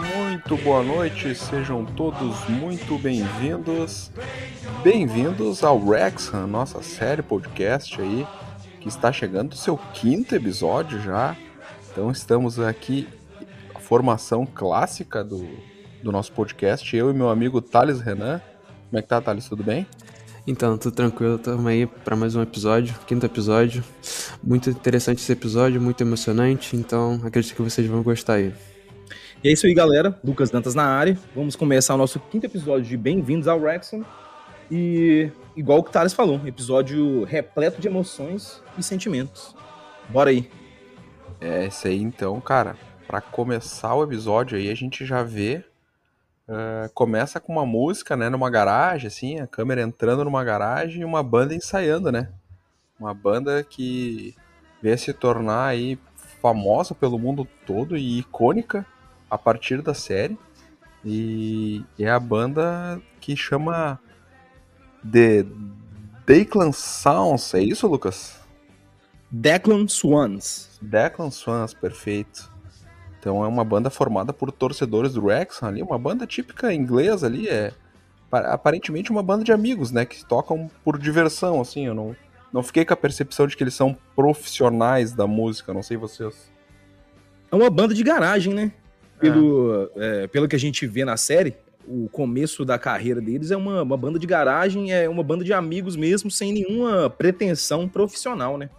muito boa noite, sejam todos muito bem-vindos. Bem-vindos ao Rexham, nossa série podcast aí, que está chegando no seu quinto episódio já. Então estamos aqui, a formação clássica do, do nosso podcast, eu e meu amigo Thales Renan. Como é que tá, Thales? Tudo bem? Então, tudo tranquilo, estamos aí para mais um episódio, quinto episódio. Muito interessante esse episódio, muito emocionante, então acredito que vocês vão gostar aí. E é isso aí, galera. Lucas Dantas na área. Vamos começar o nosso quinto episódio de Bem-vindos ao Wrexham. E, igual o que o Thales falou, episódio repleto de emoções e sentimentos. Bora aí. É, isso aí então, cara. Para começar o episódio aí, a gente já vê Uh, começa com uma música, né, numa garagem, assim, a câmera entrando numa garagem e uma banda ensaiando, né? Uma banda que veio se tornar aí famosa pelo mundo todo e icônica a partir da série. E é a banda que chama The Declan Sounds, é isso, Lucas? Declan Swans. Declan Swans, perfeito. Então é uma banda formada por torcedores do Wrexham ali, uma banda típica inglesa ali, é aparentemente uma banda de amigos, né, que tocam por diversão, assim, eu não, não fiquei com a percepção de que eles são profissionais da música, não sei vocês. É uma banda de garagem, né? Pelo, é. É, pelo que a gente vê na série, o começo da carreira deles é uma, uma banda de garagem, é uma banda de amigos mesmo, sem nenhuma pretensão profissional, né?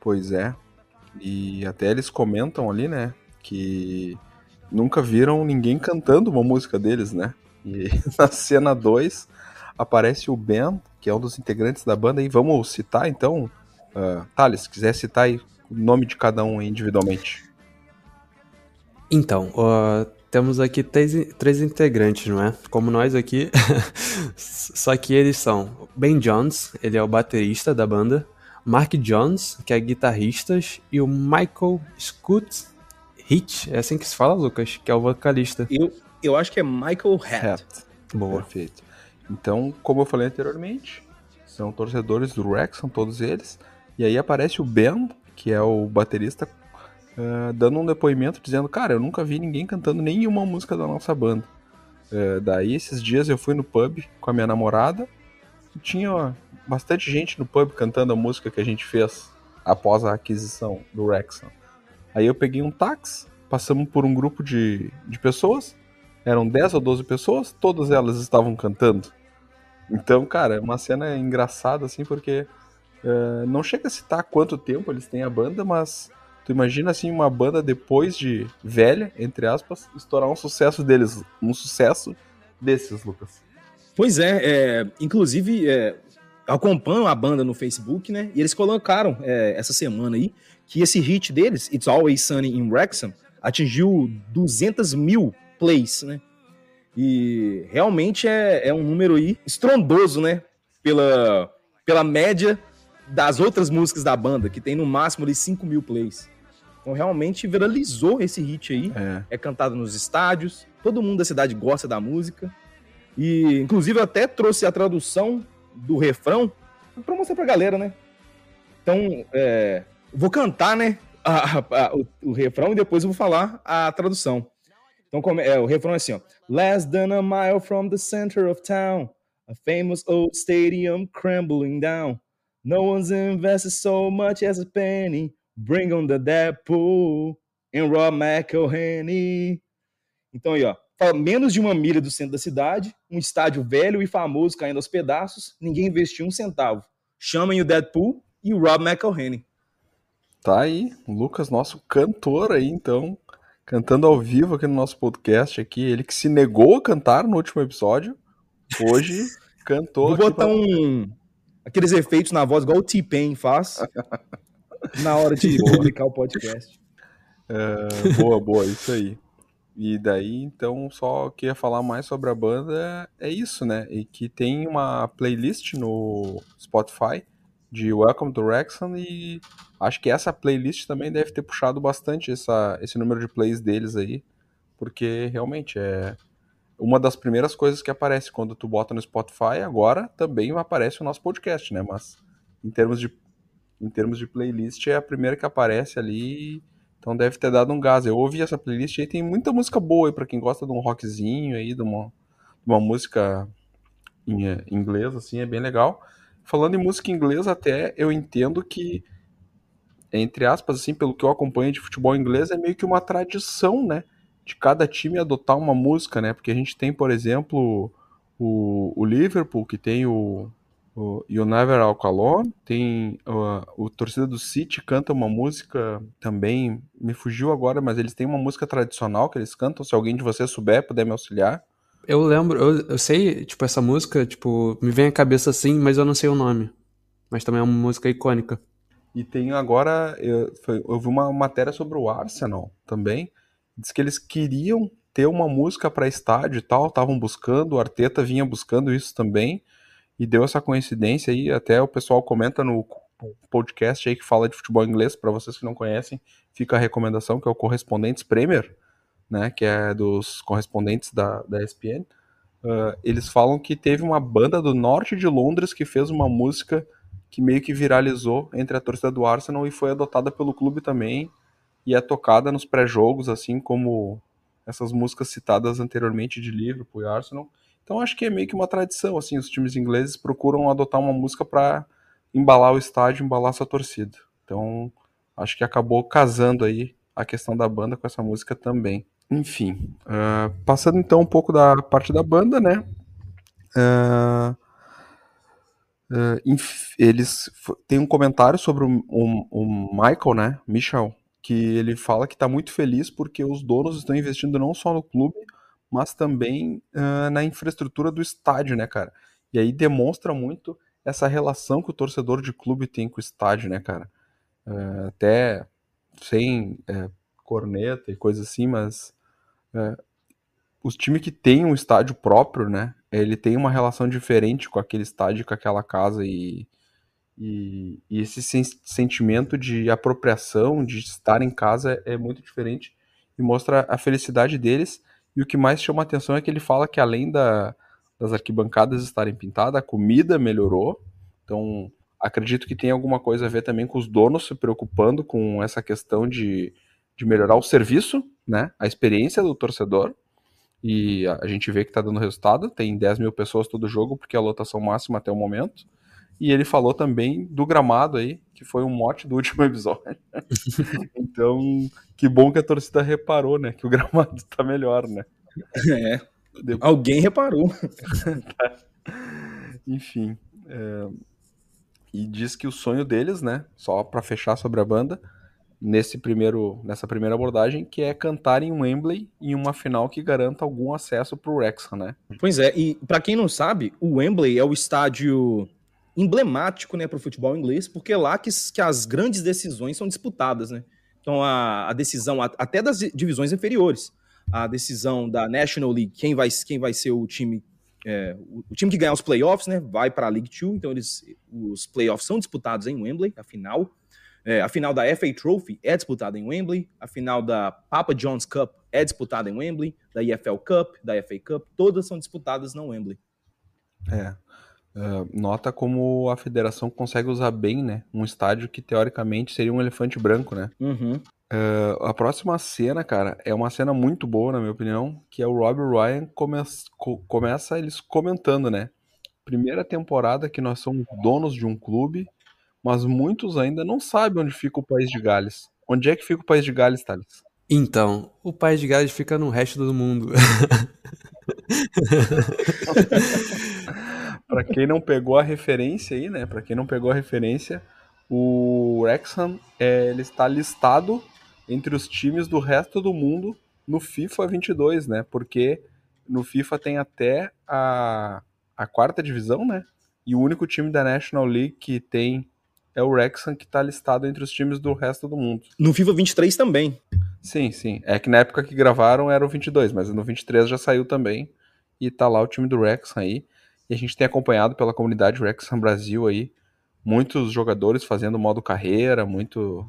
Pois é. E até eles comentam ali, né, que nunca viram ninguém cantando uma música deles, né? E na cena 2 aparece o Ben, que é um dos integrantes da banda, e vamos citar então, uh, Thales, se quiser citar aí o nome de cada um individualmente. Então, uh, temos aqui três, três integrantes, não é? Como nós aqui, só que eles são Ben Jones, ele é o baterista da banda, Mark Jones, que é guitarrista, e o Michael Scott Hitch, é assim que se fala, Lucas, que é o vocalista. Eu, eu acho que é Michael Hatt. Boa. Perfeito. Então, como eu falei anteriormente, são torcedores do Rex, são todos eles. E aí aparece o Ben, que é o baterista, uh, dando um depoimento dizendo: Cara, eu nunca vi ninguém cantando nenhuma música da nossa banda. Uh, daí, esses dias eu fui no pub com a minha namorada e tinha bastante gente no pub cantando a música que a gente fez após a aquisição do Rexon. Aí eu peguei um táxi, passamos por um grupo de, de pessoas, eram 10 ou 12 pessoas, todas elas estavam cantando. Então, cara, é uma cena engraçada, assim, porque uh, não chega a citar quanto tempo eles têm a banda, mas tu imagina, assim, uma banda depois de velha, entre aspas, estourar um sucesso deles, um sucesso desses, Lucas. Pois é, é inclusive, é, acompanham a banda no Facebook, né? E eles colocaram é, essa semana aí que esse hit deles, It's Always Sunny in Wrexham, atingiu 200 mil plays, né? E realmente é, é um número aí estrondoso, né? Pela, pela média das outras músicas da banda, que tem no máximo ali 5 mil plays. Então realmente viralizou esse hit aí. É. é cantado nos estádios, todo mundo da cidade gosta da música. E inclusive eu até trouxe a tradução do refrão pra mostrar pra galera, né? Então, é, vou cantar, né? A, a, o, o, refrão e depois eu vou falar a tradução. Então, como, é, o refrão é assim, ó. Less than a mile from the center of town, a famous old stadium crumbling down. No one's invested so much as a penny. Bring on the Deadpool and Rob McElhenney. Então aí, ó menos de uma milha do centro da cidade, um estádio velho e famoso caindo aos pedaços, ninguém investiu um centavo. Chamem o Deadpool e o Rob McElhenney. Tá aí, Lucas, nosso cantor aí, então, cantando ao vivo aqui no nosso podcast aqui, ele que se negou a cantar no último episódio, hoje cantou. Vou botar pra... um aqueles efeitos na voz igual o T-Pain faz na hora de publicar o podcast. É, boa, boa, isso aí. E daí, então, só queria falar mais sobre a banda é isso, né? E que tem uma playlist no Spotify de Welcome to Wrexham e acho que essa playlist também deve ter puxado bastante essa, esse número de plays deles aí, porque realmente é uma das primeiras coisas que aparece quando tu bota no Spotify, agora também aparece o nosso podcast, né? Mas em termos de, em termos de playlist é a primeira que aparece ali Então deve ter dado um gás. Eu ouvi essa playlist aí, tem muita música boa aí pra quem gosta de um rockzinho aí, de uma, de uma música em inglês, assim, é bem legal. Falando em música inglesa, até eu entendo que, entre aspas, assim, pelo que eu acompanho de futebol inglês, é meio que uma tradição, né? De cada time adotar uma música, né? Porque a gente tem, por exemplo, o, o Liverpool, que tem o, o You Never Walk Alone, tem o, o torcida do City canta uma música também, me fugiu agora, mas eles têm uma música tradicional que eles cantam, se alguém de vocês souber, puder me auxiliar. Eu lembro, eu, eu sei, tipo, essa música, tipo, me vem à cabeça assim, mas eu não sei o nome. Mas também é uma música icônica. E tem agora, eu, foi, eu vi uma matéria sobre o Arsenal também. Diz que eles queriam ter uma música para estádio e tal, estavam buscando, o Arteta vinha buscando isso também, e deu essa coincidência aí. Até o pessoal comenta no podcast aí que fala de futebol inglês, para vocês que não conhecem, fica a recomendação, que é o Correspondentes Premier né, que é dos correspondentes da, da ESPN, uh, eles falam que teve uma banda do norte de Londres que fez uma música que meio que viralizou entre a torcida do Arsenal e foi adotada pelo clube também e é tocada nos pré-jogos, assim como essas músicas citadas anteriormente de Liverpool e Arsenal. Então acho que é meio que uma tradição, assim, os times ingleses procuram adotar uma música para embalar o estádio, embalar sua torcida. Então acho que acabou casando aí a questão da banda com essa música também. Enfim, uh, passando então um pouco da parte da banda, né? Uh, uh, eles tem um comentário sobre o, o, o, Michael, né? Michel, que ele fala que está muito feliz porque os donos estão investindo não só no clube, mas também na infraestrutura do estádio, né, cara? E aí demonstra muito essa relação que o torcedor de clube tem com o estádio, né, cara? até sem é, corneta e coisa assim, mas é, os times que têm um estádio próprio, né? Ele tem uma relação diferente com aquele estádio, com aquela casa e, e, e esse sen sentimento de apropriação, de estar em casa é muito diferente e mostra a felicidade deles. E o que mais chama atenção é que ele fala que além da, das arquibancadas estarem pintadas, a comida melhorou. Então, acredito que tem alguma coisa a ver também com os donos se preocupando com essa questão de, de melhorar o serviço né, a experiência do torcedor. E a, gente vê que está dando resultado. Tem 10 mil pessoas todo jogo, porque é a lotação máxima até o momento. E ele falou também do gramado aí, que foi um mote do último episódio. então, que bom que a torcida reparou, né? Que o gramado está melhor, né? É. Alguém reparou. tá. Enfim. É... E diz que o sonho deles, né? Só para fechar sobre a banda, nesse primeiro, nessa primeira abordagem, que é cantar em Wembley em uma final que garanta algum acesso para o Wrexham, né? Pois é, e para quem não sabe, o Wembley é o estádio emblemático né, para o futebol inglês, porque é lá que, que as grandes decisões são disputadas, né? Então a, a decisão até das divisões inferiores, a decisão da National League, quem vai, quem vai ser o time é, o, time que ganhar os playoffs, né, vai para a League Two, então eles, os playoffs são disputados em Wembley, a final. É, a final da FA Trophy é disputada em Wembley, a final da Papa John's Cup é disputada em Wembley, da EFL Cup, da FA Cup, todas são disputadas no Wembley. É. Uh, nota como a federação consegue usar bem, né? Um estádio que teoricamente seria um elefante branco, né? Uhum. Uh, a próxima cena, cara, é uma cena muito boa, na minha opinião, que é o Rob Ryan come co começa eles comentando, né? Primeira temporada que nós somos donos de um clube mas muitos ainda não sabem onde fica o País de Gales. Onde é que fica o País de Gales, Thales? Então, o País de Gales fica no resto do mundo. para quem não pegou a referência aí, né? Para quem não pegou a referência, o Wrexham é, ele está listado entre os times do resto do mundo no FIFA 22, né? Porque no FIFA tem até a, a quarta divisão, né? E o único time da National League que tem é o Wrexham que está listado entre os times do resto do mundo. No FIFA 23 também. Sim, sim. É que na época que gravaram era o 22, mas no 23 já saiu também. E tá lá o time do Wrexham aí. E a gente tem acompanhado pela comunidade Wrexham Brasil aí muitos jogadores fazendo modo carreira, muito,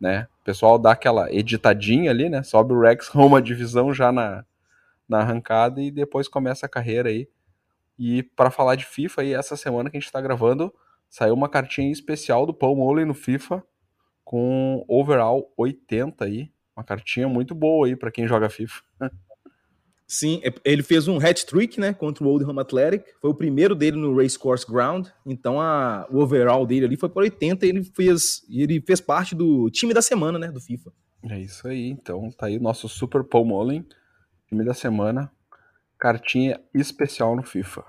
né? O pessoal dá aquela editadinha ali, né? Sobe o Wrexham uma divisão já na, na arrancada e depois começa a carreira aí. E para falar de FIFA aí essa semana que a gente está gravando, Saiu uma cartinha especial do Paul Mullen no FIFA com overall 80 aí. Uma cartinha muito boa aí para quem joga FIFA. Sim, é, ele fez um hat-trick, né, contra o Oldham Athletic. Foi o primeiro dele no Race Course Ground. Então a, o overall dele ali foi por 80 e ele fez, ele fez parte do time da semana, né, do FIFA. É isso aí. Então tá aí o nosso Super Paul Mullen, time da semana. Cartinha especial no FIFA.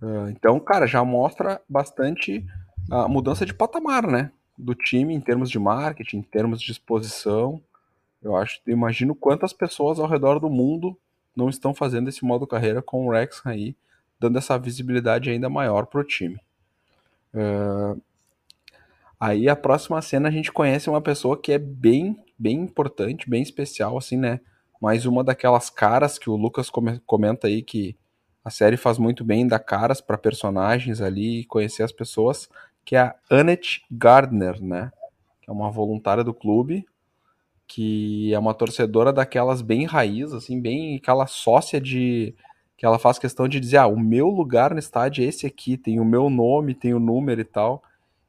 Uh, então, cara, já mostra bastante a mudança de patamar, né? Do time em termos de marketing, em termos de exposição. Eu acho, eu imagino quantas pessoas ao redor do mundo não estão fazendo esse modo carreira com o Rex aí, dando essa visibilidade ainda maior pro time. Uh, aí a próxima cena a gente conhece uma pessoa que é bem, bem importante, bem especial, assim, né? Mais uma daquelas caras que o Lucas comenta aí que a série faz muito bem dar caras para personagens ali e conhecer as pessoas, que é a Annette Gardner, né? Que é uma voluntária do clube, que é uma torcedora daquelas bem raiz, assim, bem aquela sócia de que ela faz questão de dizer, ah, o meu lugar no estádio é esse aqui, tem o meu nome, tem o número e tal.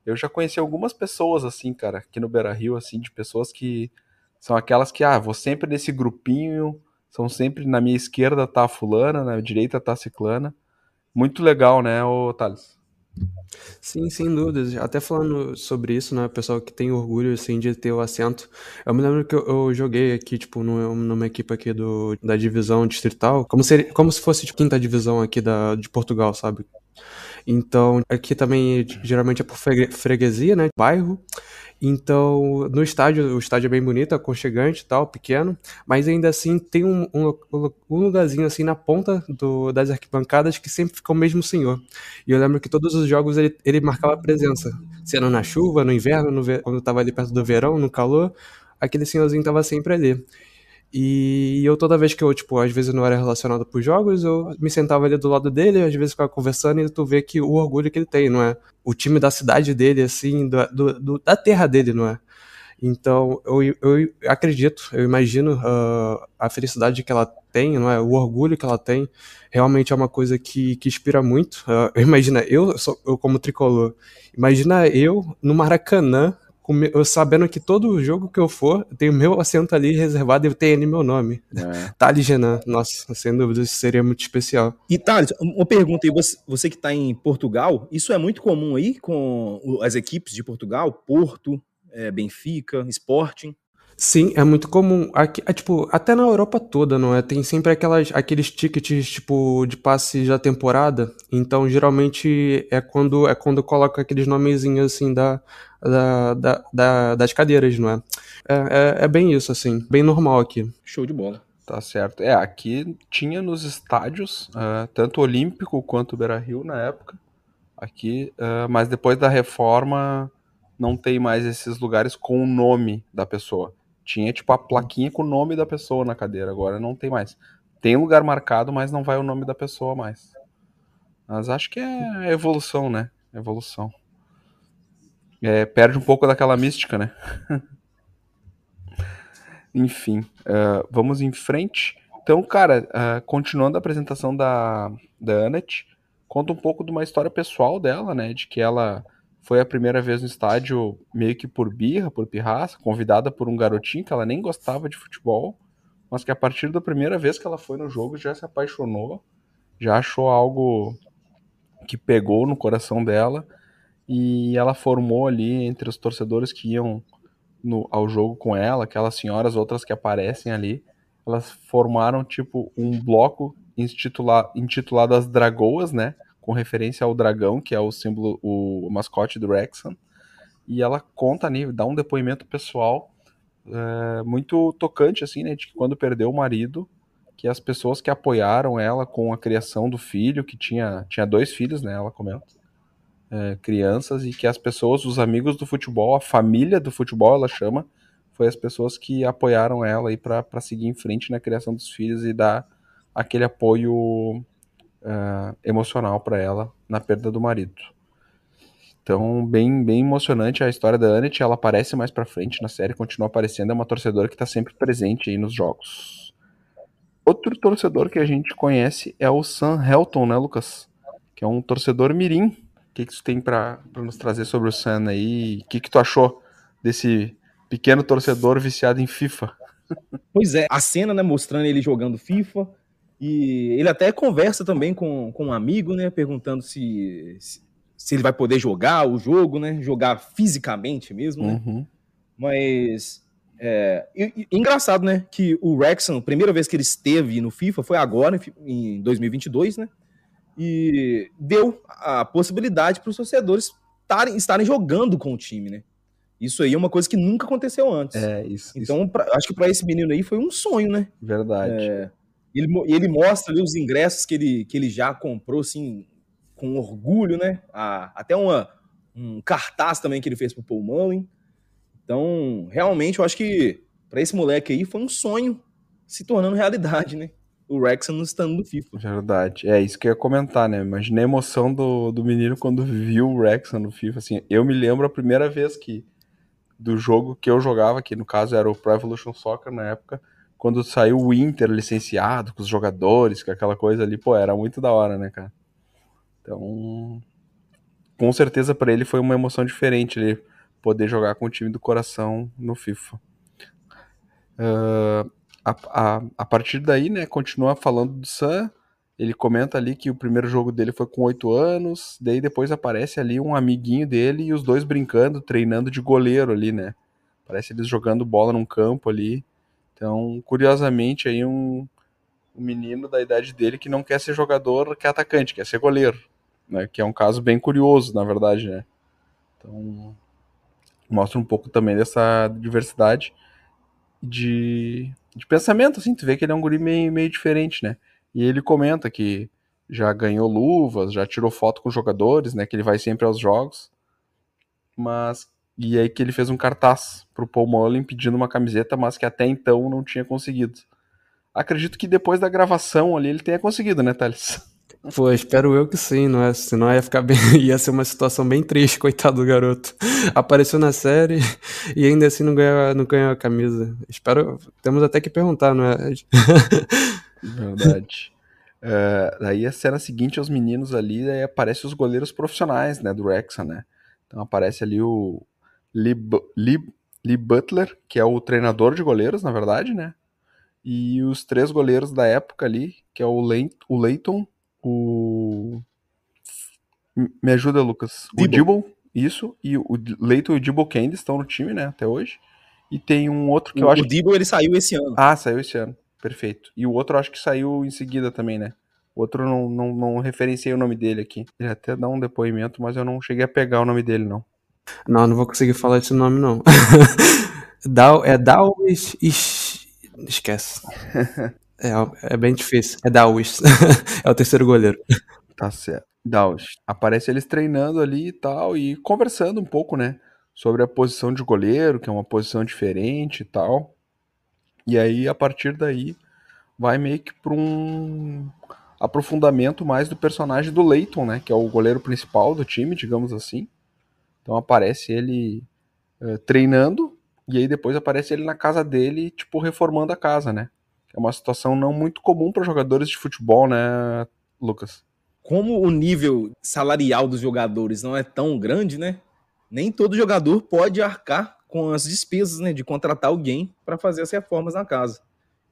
Eu já conheci algumas pessoas assim, cara, aqui no Beira Rio, assim, de pessoas que são aquelas que, ah, vou sempre nesse grupinho, são sempre na minha esquerda tá a fulana, na direita tá a ciclana. Muito legal, né, ô Thales? Sim, sem dúvidas. Até falando sobre isso, né, pessoal que tem orgulho, assim, de ter o assento. Eu me lembro que eu, eu joguei aqui, tipo, numa equipe aqui do, da divisão distrital, como se, como se fosse, tipo, quinta divisão aqui da, de Portugal, sabe? Então, aqui também geralmente é por freguesia, né? Bairro. Então, no estádio, o estádio é bem bonito, aconchegante e tal, pequeno, mas ainda assim tem um, um, um lugarzinho assim na ponta do, das arquibancadas que sempre fica o mesmo senhor. E eu lembro que todos os jogos ele, ele marcava presença, sendo na chuva, no inverno, no, quando estava ali perto do verão, no calor, aquele senhorzinho estava sempre ali. E eu toda vez que eu, tipo, às vezes não era relacionado por jogos, eu me sentava ali do lado dele, às vezes ficava conversando e tu vê que o orgulho que ele tem, não é? O time da cidade dele, assim, do, do, do da terra dele, não é? Então, eu, eu acredito, eu imagino uh, a felicidade que ela tem, não é? O orgulho que ela tem, realmente é uma coisa que, que inspira muito. Uh, imagina, eu, eu como tricolor, imagina eu no Maracanã eu sabendo que todo jogo que eu for, tem o meu assento ali reservado e tem ali meu nome. É. Thales Genan. Nossa, sem dúvida, isso seria muito especial. E Thales, uma pergunta aí, você, você que está em Portugal, isso é muito comum aí com as equipes de Portugal? Porto, é, Benfica, Sporting? Sim, é muito comum. Aqui, é, tipo, até na Europa toda, não é? Tem sempre aquelas, aqueles tickets, tipo, de passe da temporada. Então, geralmente, é quando é quando coloca aqueles nomezinhos, assim, da, da, da, da, das cadeiras, não é? é? É, é? bem isso, assim, bem normal aqui. Show de bola. Tá certo. É, aqui tinha nos estádios, uh, tanto Olímpico quanto Beira-Rio na época, aqui, uh, mas depois da reforma não tem mais esses lugares com o nome da pessoa. Tinha, tipo, a plaquinha com o nome da pessoa na cadeira, agora não tem mais. Tem lugar marcado, mas não vai o nome da pessoa mais. Mas acho que é evolução, né? Evolução. É, perde um pouco daquela mística, né? Enfim, uh, vamos em frente. Então, cara, uh, continuando a apresentação da, da Annette, conta um pouco de uma história pessoal dela, né? De que ela foi a primeira vez no estádio meio que por birra, por pirraça, convidada por um garotinho que ela nem gostava de futebol, mas que a partir da primeira vez que ela foi no jogo já se apaixonou, já achou algo que pegou no coração dela e ela formou ali entre os torcedores que iam no, ao jogo com ela, aquelas senhoras, outras que aparecem ali, elas formaram tipo um bloco intitulado, intitulado As Dragoas, né? Com referência ao dragão, que é o símbolo, o mascote do Wrexham. E ela conta ali, dá um depoimento pessoal é, muito tocante, assim, né? De que quando perdeu o marido, que as pessoas que apoiaram ela com a criação do filho, que tinha, tinha dois filhos, né? Ela comenta. É, crianças, e que as pessoas, os amigos do futebol, a família do futebol, ela chama, foi as pessoas que apoiaram ela aí para seguir em frente na criação dos filhos e dar aquele apoio uh, emocional para ela na perda do marido. Então, bem, bem emocionante a história da Annette. Ela aparece mais pra frente na série, continua aparecendo. É uma torcedora que tá sempre presente aí nos jogos. Outro torcedor que a gente conhece é o Sam Helton, né, Lucas? Que é um torcedor mirim. O que, que tu tem para nos trazer sobre o Sam aí? O que, que tu achou desse pequeno torcedor viciado em FIFA. Pois é, a cena, né, mostrando ele jogando FIFA, e ele até conversa também com, com um amigo, né, perguntando se, se, se ele vai poder jogar o jogo, né, jogar fisicamente mesmo, né, Uhum. mas é, e- e- engraçado, né, que o a primeira vez que ele esteve no FIFA foi agora, em fi- em 2022, né, e deu a possibilidade para os torcedores tarem- estarem jogando com o time, né. Isso aí é uma coisa que nunca aconteceu antes. É, isso. Então, pra- acho que para esse menino aí foi um sonho, né? isso, verdade. Ele, ele mostra ali os ingressos que ele, que ele já comprou, assim, com orgulho, né? A- até uma, um cartaz também que ele fez pro Paul Mullen. Então, realmente, eu acho que para esse moleque aí foi um sonho se tornando realidade, né? O Wrexham no stand do FIFA. Verdade. É isso que eu ia comentar, né? Imagina a emoção do, do menino quando viu o Wrexham no FIFA. Assim, eu me lembro a primeira vez que do jogo que eu jogava, que no caso era o Pro Evolution Soccer na época, quando saiu o Inter licenciado, com os jogadores, com aquela coisa ali, pô, era muito da hora, né, cara? Então, com certeza para ele foi uma emoção diferente ele poder jogar com o time do coração no FIFA. Ah, a, a, a partir daí, né, continua falando do Sam. Ele comenta ali que o primeiro jogo dele foi com 8 anos, daí depois aparece ali um amiguinho dele e os dois brincando, treinando de goleiro ali, né? Parece eles jogando bola num campo ali. Então, curiosamente, aí um, um menino da idade dele que não quer ser jogador, quer atacante, quer ser goleiro, né? Que é um caso bem curioso, na verdade, né? Então, mostra um pouco também dessa diversidade de, de pensamento, assim, tu vê que ele é um guri meio, meio diferente, né? E ele comenta que já ganhou luvas, já tirou foto com jogadores, né? Que ele vai sempre aos jogos. Mas. E aí que ele fez um cartaz pro Paul Mullen pedindo uma camiseta, mas que até então não tinha conseguido. Acredito que depois da gravação ali ele tenha conseguido, né, Thales? Pô, espero eu que sim, não é? Senão ia ficar bem. ia ser uma situação bem triste, coitado do garoto. Apareceu na série e ainda assim não ganhou, não ganhou a camisa. Espero. Temos até que perguntar, não é? Verdade. É, daí a cena seguinte aos meninos ali, aí aparece os goleiros profissionais, né, do Wrexham, né? Então aparece ali o Lee, Lee, Lee Butler, que é o treinador de goleiros, na verdade, né? E os três goleiros da época ali, que é o, o Leighton, o... Me ajuda, Lucas. O Dibble. Dibble, isso, e o Leighton e o Dibble Candy estão no time, né, até hoje. E tem um outro que eu o, acho o Dibble, ele saiu esse ano. ah, saiu esse ano. Perfeito. E o outro eu acho que saiu em seguida também, né? O outro eu não, não, não referenciei o nome dele aqui. Ele até dá um depoimento, mas eu não cheguei a pegar o nome dele, não. Não, não vou conseguir falar esse nome, não. Dal, é Dawis. Ixi, Esquece. É, é bem difícil. É Dawis. é o terceiro goleiro. Tá certo. Daus. Aparece eles treinando ali e tal, e conversando um pouco, né? Sobre a posição de goleiro, que é uma posição diferente e tal. E aí, a partir daí, vai meio que pra um aprofundamento mais do personagem do Leighton, né? Que é o goleiro principal do time, digamos assim. Então aparece ele eh, treinando, e aí depois aparece ele na casa dele, tipo, reformando a casa, né? É uma situação não muito comum para jogadores de futebol, né, Lucas? Como o nível salarial dos jogadores não é tão grande, né? Nem todo jogador pode arcar com as despesas, né? De contratar alguém para fazer as reformas na casa.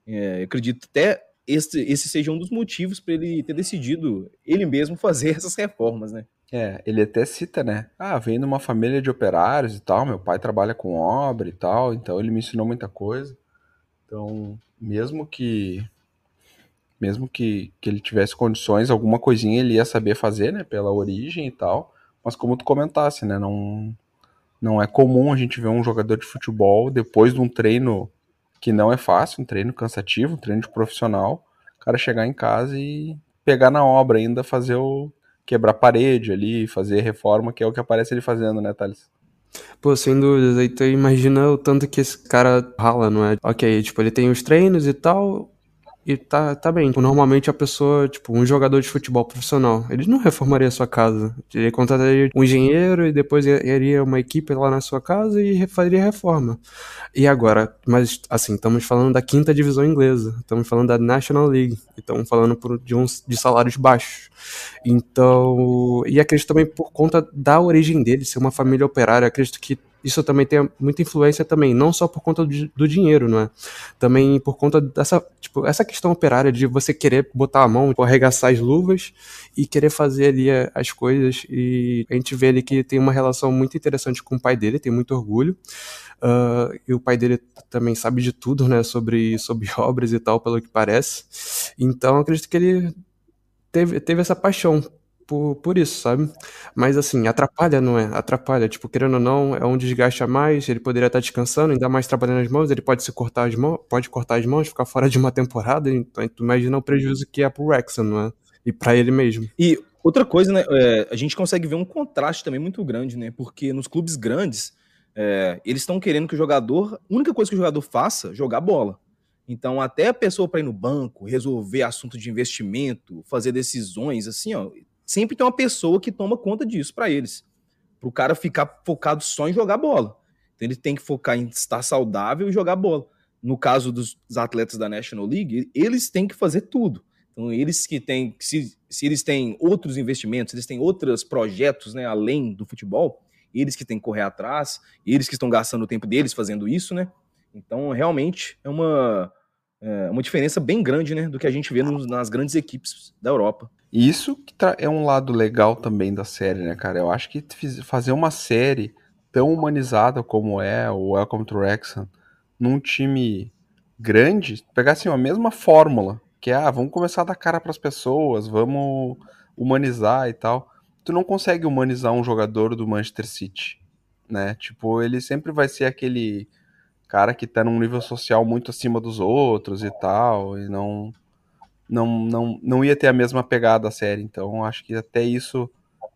É, acredito até esse, esse seja um dos motivos para ele ter decidido ele mesmo fazer essas reformas, né? É, ele até cita, né? Ah, vem de uma família de operários e tal, meu pai trabalha com obra e tal, então ele me ensinou muita coisa. Então, mesmo que mesmo que, que ele tivesse condições, alguma coisinha ele ia saber fazer, né, pela origem e tal. Mas como tu comentasse, né, não não é comum a gente ver um jogador de futebol depois de um treino que não é fácil, um treino cansativo, um treino de profissional, o cara chegar em casa e pegar na obra ainda, fazer o quebrar parede ali, fazer reforma, que é o que aparece ele fazendo, né, Thales? Pô, sem dúvidas. Aí tu imagina o tanto que esse cara rala, não é? Ok, tipo, ele tem os treinos e tal, e tá, tá bem. Normalmente a pessoa, tipo, um jogador de futebol profissional, ele não reformaria a sua casa. Ele contrataria um engenheiro e depois iria uma equipe lá na sua casa e faria reforma. E agora, mas assim, estamos falando da quinta divisão inglesa, estamos falando da National League, estamos falando por, de, uns, de salários baixos. Então, e acredito também por conta da origem dele, ser uma família operária, acredito que isso também tem muita influência também, não só por conta do, dinheiro, não é? Também por conta dessa, tipo, essa questão operária de você querer botar a mão, tipo, arregaçar as luvas e querer fazer ali as coisas. E a gente vê ali que tem uma relação muito interessante com o pai dele, tem muito orgulho. Uh, e o pai dele também sabe de tudo, né, sobre, sobre obras e tal, pelo que parece. Então acredito que ele teve, teve essa paixão por, por isso, sabe? Mas assim, atrapalha, não é? Atrapalha. Tipo, querendo ou não, é um desgaste a mais. Ele poderia estar descansando, ainda mais trabalhando as mãos. Ele pode se cortar as mãos, pode cortar as mãos, ficar fora de uma temporada. Então, tu imagina o prejuízo que é pro Wrexham, não é? E para ele mesmo. E outra coisa, né? É, a gente consegue ver um contraste também muito grande, né? Porque nos clubes grandes, é, eles estão querendo que o jogador, a única coisa que o jogador faça, jogar bola. Então, até a pessoa para ir no banco, resolver assunto de investimento, fazer decisões, assim, ó, sempre tem uma pessoa que toma conta disso para eles. Para o cara ficar focado só em jogar bola. Então ele tem que focar em estar saudável e jogar bola. No caso dos atletas da National League, eles têm que fazer tudo. Então, eles que têm, se, se eles têm outros investimentos, eles têm outros projetos, né, além do futebol, eles que têm que correr atrás, eles que estão gastando o tempo deles fazendo isso, né? Então, realmente é uma, é uma diferença bem grande, né, do que a gente vê nos, nas grandes equipes da Europa. Isso é um lado legal também da série, né, cara? Eu acho que fazer uma série tão humanizada como é o Welcome to Wrexham num time grande, pegar assim a mesma fórmula, que é, ah, vamos começar a dar cara para as pessoas, vamos humanizar e tal. Tu não consegue humanizar um jogador do Manchester City, né? Tipo, ele sempre vai ser aquele cara que tá num nível social muito acima dos outros e tal, e não não, não, não ia ter a mesma pegada a série. Então acho que até isso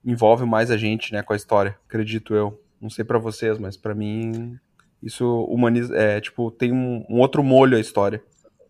envolve mais a gente, né, com a história, acredito eu. Não sei para vocês, mas para mim isso humaniza, é, tipo, tem um, um, outro molho a história.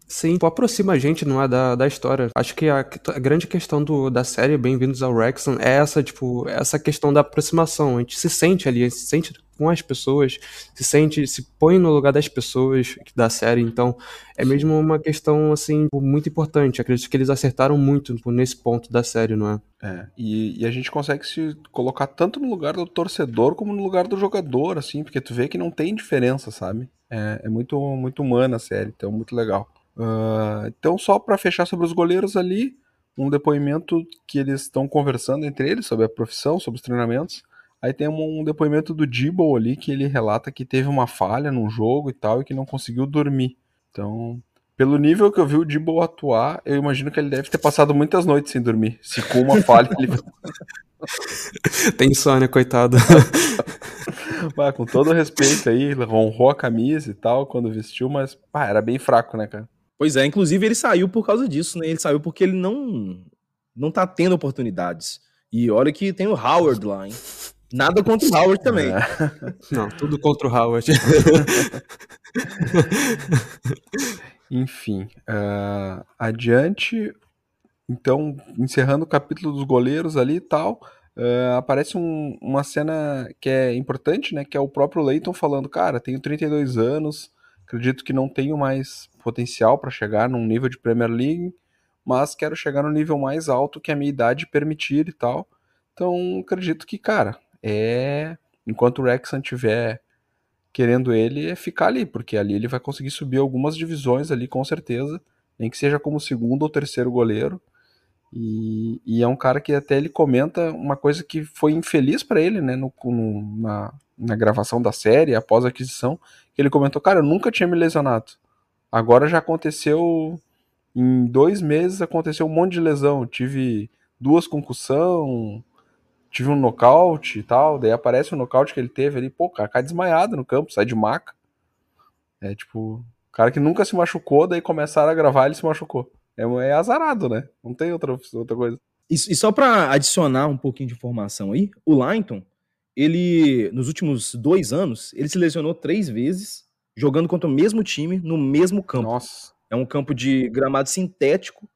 Sim, aproxima a gente, não é, da, da história. Acho que a, a grande questão do, da série Bem-vindos ao Wrexham é essa, tipo, essa questão da aproximação. A gente se sente ali, a gente se sente com as pessoas, se sente, se põe no lugar das pessoas da série, então é mesmo uma questão, assim, muito importante. Acredito que eles acertaram muito nesse ponto da série, não é? É, e, e, a gente consegue se colocar tanto no lugar do torcedor como no lugar do jogador, assim, porque tu vê que não tem diferença, sabe? É, é muito, muito humana a série, então muito legal. Uh, então, só para fechar sobre os goleiros ali, um depoimento que eles estão conversando entre eles sobre a profissão, sobre os treinamentos. Aí tem um, um depoimento do Dibble ali que ele relata que teve uma falha num jogo e tal e que não conseguiu dormir. Então, pelo nível que eu vi o Dibble atuar, eu imagino que ele deve ter passado muitas noites sem dormir. Se com uma falha ele. tem insônia, coitado. bah, com todo respeito aí, honrou a camisa e tal quando vestiu, mas era bem fraco, né, cara? Pois é, inclusive ele saiu por causa disso, né? Ele saiu porque ele não não tá tendo oportunidades. E olha que tem o Howard lá, hein? Nada contra o Howard também. É. Não, tudo contra o Howard. Enfim, uh, adiante. Então, encerrando o capítulo dos goleiros ali e tal, uh, aparece um, uma cena que é importante, né? Que é o próprio Leighton falando, cara, tenho 32 anos, acredito que não tenho mais potencial para chegar num nível de Premier League, mas quero chegar no nível mais alto que a minha idade permitir e tal. Então, acredito que, cara, é enquanto o Wrexham tiver querendo ele é ficar ali, porque ali ele vai conseguir subir algumas divisões ali com certeza, nem que seja como segundo ou terceiro goleiro. E, e é um cara que até ele comenta uma coisa que foi infeliz para ele, né, no, no, na, na gravação da série, após a aquisição, que ele comentou, cara, eu nunca tinha me lesionado. Agora já aconteceu, em dois meses aconteceu um monte de lesão, tive duas concussão, tive um nocaute e tal, daí aparece o nocaute que ele teve ali, pô, cara cai desmaiado no campo, sai de maca. É tipo, cara que nunca se machucou, daí começaram a gravar ele se machucou. É, é azarado, né? Não tem outra, outra coisa. E, e só para adicionar um pouquinho de informação aí, o Lainton, ele, nos últimos dois anos, ele se lesionou três vezes, jogando contra o mesmo time, no mesmo campo. Nossa. É um campo de gramado sintético,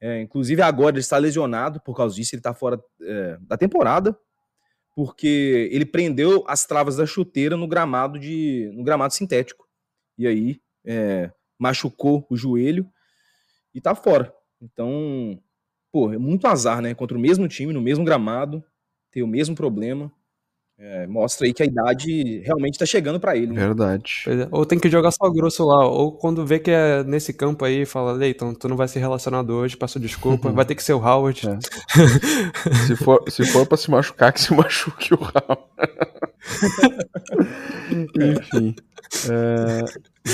é, inclusive agora ele está lesionado por causa disso, ele está fora é, da temporada, porque ele prendeu as travas da chuteira no gramado de no gramado sintético. E aí é, machucou o joelho e tá fora. Então, pô, é muito azar, né? Contra o mesmo time, no mesmo gramado, ter o mesmo problema. É, mostra aí que a idade realmente tá chegando para ele. Né? Verdade. É. Ou tem que jogar só grosso lá, ou quando vê que é nesse campo aí, fala, Leiton, tu não vai ser relacionado hoje, peço desculpa, vai ter que ser o Howard. É. se, for, se for pra se machucar, que se machuque o Howard. Enfim. É,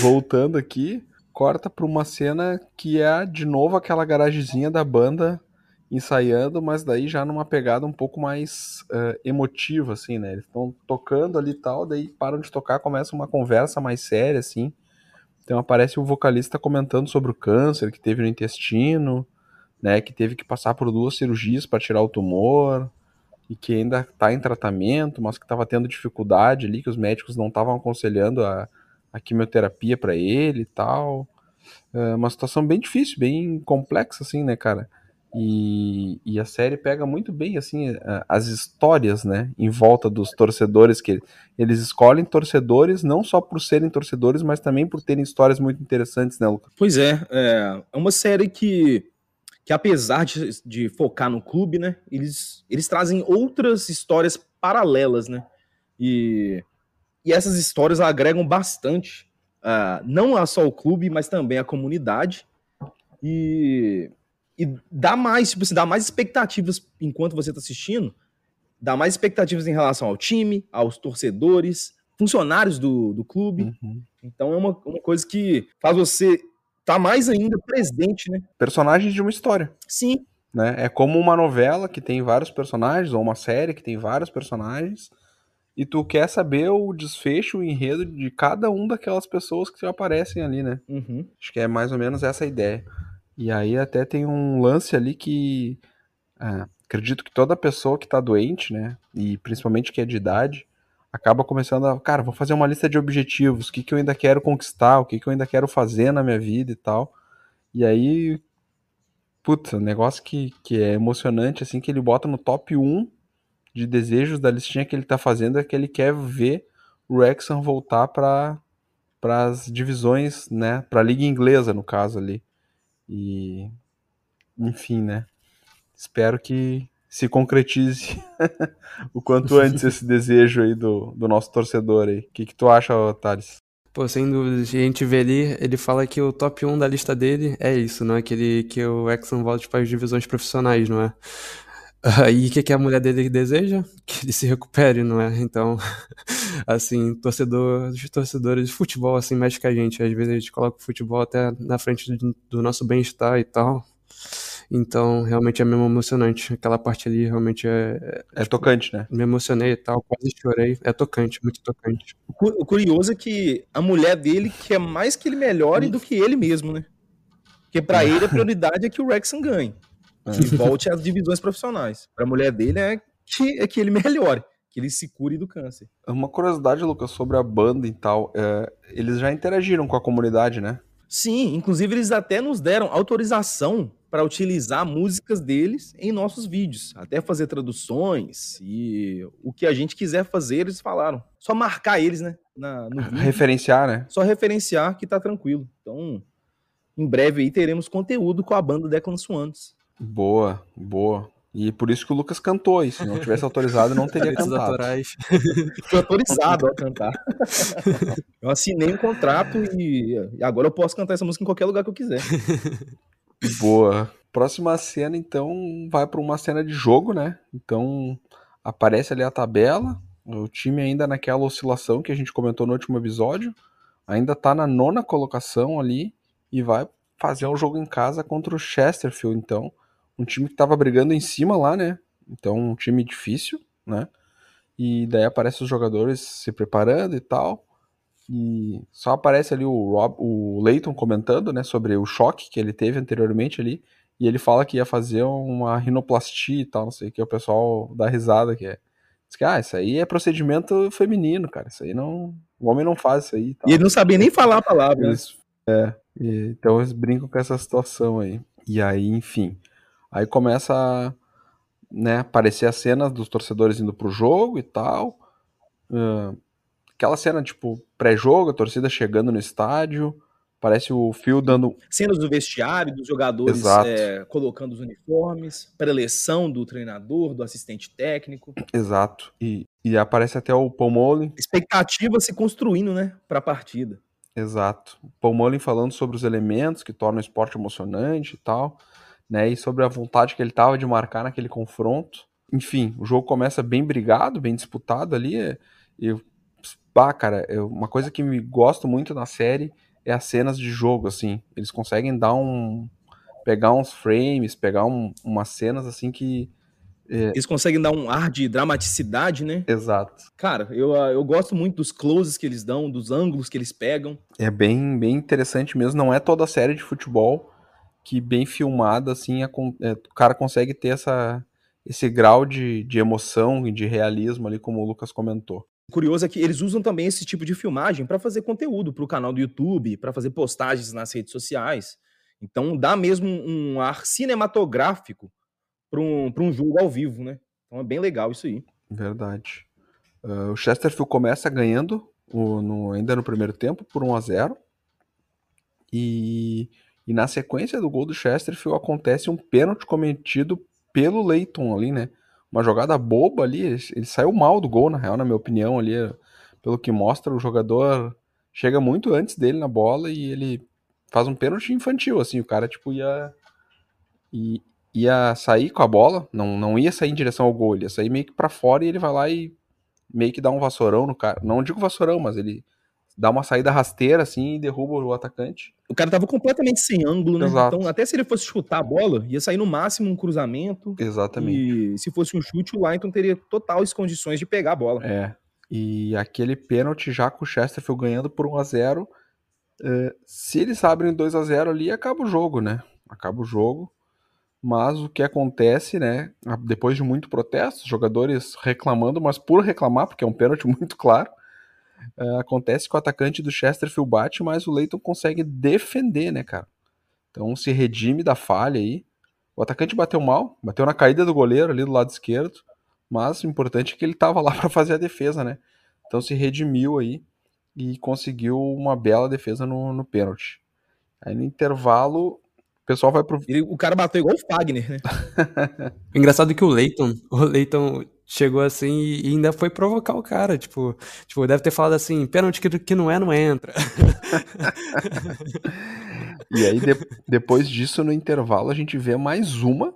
voltando aqui, corta pra uma cena que é de novo aquela garagezinha da banda ensaiando, mas daí já numa pegada um pouco mais uh, emotiva, assim, né? Eles estão tocando ali e tal, daí param de tocar, começa uma conversa mais séria, assim. Então aparece o vocalista comentando sobre o câncer que teve no intestino, né? Que teve que passar por duas cirurgias para tirar o tumor e que ainda está em tratamento, mas que estava tendo dificuldade ali, que os médicos não estavam aconselhando a, a quimioterapia para ele e tal. É uma situação bem difícil, bem complexa, assim, né, cara? E, e, a série pega muito bem assim as histórias, né, em volta dos torcedores que eles escolhem torcedores não só por serem torcedores, mas também por terem histórias muito interessantes, né, Lucas? Pois é, é, é uma série que que apesar de, de, focar no clube, né, eles eles trazem outras histórias paralelas, né, e e essas histórias agregam bastante, uh, não só o clube, mas também a comunidade e e dá mais, tipo assim, dá mais expectativas enquanto você está assistindo, dá mais expectativas em relação ao time, aos torcedores, funcionários do, do clube. Uhum. Então é uma, uma coisa que faz você tá mais ainda presente, né? Personagens de uma história. Sim. Né? É como uma novela que tem vários personagens, ou uma série que tem vários personagens, e tu quer saber o desfecho, o enredo de cada um daquelas pessoas que aparecem ali, né? Uhum. Acho que é mais ou menos essa a ideia. E aí até tem um lance ali que é, acredito que toda pessoa que está doente, né, e principalmente que é de idade, acaba começando a, cara, vou fazer uma lista de objetivos, o que, que eu ainda quero conquistar, o que, que eu ainda quero fazer na minha vida e tal. E aí, puta, negócio que, que é emocionante, assim, que ele bota no top 1 de desejos da listinha que ele tá fazendo é que ele quer ver o Wrexham voltar para as divisões, né, para a liga inglesa no caso ali. E, enfim, né? Espero que se concretize o quanto antes esse desejo aí do, do nosso torcedor aí. O que, que tu acha, Thales? Pô, sem dúvida, a gente vê ali, ele fala que o top 1 da lista dele é isso, não é? Que, ele, que o Exxon volte para as divisões profissionais, não é? E o que, que a mulher dele deseja? Que ele se recupere, não é? Então, assim, torcedor, torcedores de futebol, assim, mexe com a gente. Às vezes a gente coloca o futebol até na frente do, do nosso bem-estar e tal. Então, realmente é mesmo emocionante. Aquela parte ali realmente é. É, é tipo, tocante, né? Me emocionei e tal, quase chorei. É tocante, muito tocante. O curioso é que a mulher dele quer mais que ele melhore do que ele mesmo, né? Porque para ele a prioridade é que o Rexon ganhe. Que volte às divisões profissionais. Para a mulher dele é que, é que ele melhore, que ele se cure do câncer. Uma curiosidade, Lucas, sobre a banda e tal. É, eles já interagiram com a comunidade, né? Sim, inclusive eles até nos deram autorização para utilizar músicas deles em nossos vídeos, até fazer traduções e o que a gente quiser fazer, eles falaram. Só marcar eles, né? Na, no vídeo. Referenciar, né? Só referenciar que tá tranquilo. Então, em breve aí teremos conteúdo com a banda Declan Swans. Boa, boa. E por isso que o Lucas cantou, e se não tivesse autorizado, não teria cantado. Autorais. Fui autorizado a cantar. Eu assinei um contrato e agora eu posso cantar essa música em qualquer lugar que eu quiser. Boa. Próxima cena, então, vai para uma cena de jogo, né? Então, aparece ali a tabela, o time ainda naquela oscilação que a gente comentou no último episódio, ainda tá na nona colocação ali e vai fazer um jogo em casa contra o Chesterfield, então um time que estava brigando em cima lá, né? Então, um time difícil, né? E daí aparece os jogadores se preparando e tal. E só aparece ali o Rob, o Leighton comentando, né, sobre o choque que ele teve anteriormente ali. E ele fala que ia fazer uma rinoplastia e tal, não sei o que. O pessoal dá risada que é. Diz que, ah, isso aí é procedimento feminino, cara. Isso aí não. O homem não faz isso aí. E, e ele não sabia nem falar a palavra. Eles, é. E, então eles brincam com essa situação aí. E aí, enfim. Aí começa a né, aparecer as cenas dos torcedores indo pro jogo e tal. Uh, aquela cena, tipo, pré-jogo, a torcida chegando no estádio. Parece o Phil dando. Cenas do vestiário, dos jogadores é, colocando os uniformes, preleção do treinador, do assistente técnico. Exato. E, e aparece até o Pomolin. Expectativa se construindo, né, para a partida. Exato. O Pomolin falando sobre os elementos que tornam o esporte emocionante e tal, né, e sobre a vontade que ele tava de marcar naquele confronto. Enfim, o jogo começa bem brigado, bem disputado ali. E, pá, cara, é uma coisa que me gosto muito na série é as cenas de jogo, assim. Eles conseguem dar um. pegar uns frames, pegar um, umas cenas assim que. É... Eles conseguem dar um ar de dramaticidade, né? Exato. Cara, eu, eu gosto muito dos closes que eles dão, dos ângulos que eles pegam. É bem, bem interessante mesmo. Não é toda a série de futebol que, bem filmada, assim, é, é, o cara consegue ter essa, esse grau de, de emoção e de realismo ali, como o Lucas comentou. Curioso é que eles usam também esse tipo de filmagem para fazer conteúdo para o canal do YouTube, para fazer postagens nas redes sociais. Então dá mesmo um ar cinematográfico para um, um jogo ao vivo, né? Então é bem legal isso aí. Verdade. Uh, o Chesterfield começa ganhando o, no, ainda no primeiro tempo por 1 a 0 e, e na sequência do gol do Chesterfield acontece um pênalti cometido pelo Leighton ali, né? uma jogada boba ali. Ele, ele, saiu mal do gol, na real, na minha opinião, ali. Pelo que mostra, o jogador chega muito antes dele na bola e ele faz um pênalti infantil, assim. O cara, tipo, ia. ia sair com a bola, não, não ia sair em direção ao gol, ele ia sair meio que pra fora e ele vai lá e meio que dá um vassourão no cara. Não digo vassourão, mas ele dá uma saída rasteira assim e derruba o atacante. O cara tava completamente sem ângulo, né? Exato. Então, até se ele fosse chutar a bola, ia sair no máximo um cruzamento. Exatamente. E se fosse um chute, o Lighton teria totais condições de pegar a bola. É. E aquele pênalti já com o Chesterfield ganhando por 1 a 0 é, se eles abrem 2 a 0 ali, acaba o jogo, né? Acaba o jogo. Mas o que acontece, né? Depois de muito protesto, jogadores reclamando, mas por reclamar, porque é um pênalti muito claro, Uh, acontece que o atacante do Chesterfield bate, mas o Leighton consegue defender, né, cara? Então se redime da falha aí. O atacante bateu mal, bateu na caída do goleiro ali do lado esquerdo, mas o importante é que ele tava lá para fazer a defesa, né? Então se redimiu aí e conseguiu uma bela defesa no, no pênalti. Aí no intervalo, o pessoal vai pro. Ele, o cara bateu igual o Fagner, né? Engraçado que o Leighton, o Leighton chegou assim e ainda foi provocar o cara, tipo, tipo deve ter falado assim, pênalti que, que não é, não entra. e aí, de, depois disso, no intervalo, a gente vê mais uma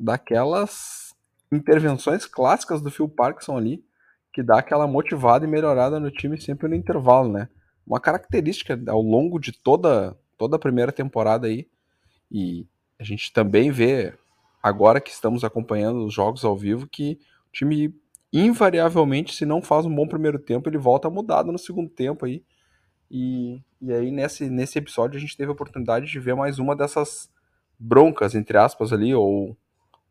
daquelas intervenções clássicas do Phil Parkinson ali, que dá aquela motivada e melhorada no time sempre no intervalo, né? Uma característica ao longo de toda, toda a primeira temporada aí, e a gente também vê, agora que estamos acompanhando os jogos ao vivo, que time invariavelmente, se não faz um bom primeiro tempo, ele volta mudado no segundo tempo aí. E, e aí nesse, nesse episódio a gente teve a oportunidade de ver mais uma dessas broncas, entre aspas, ali, ou,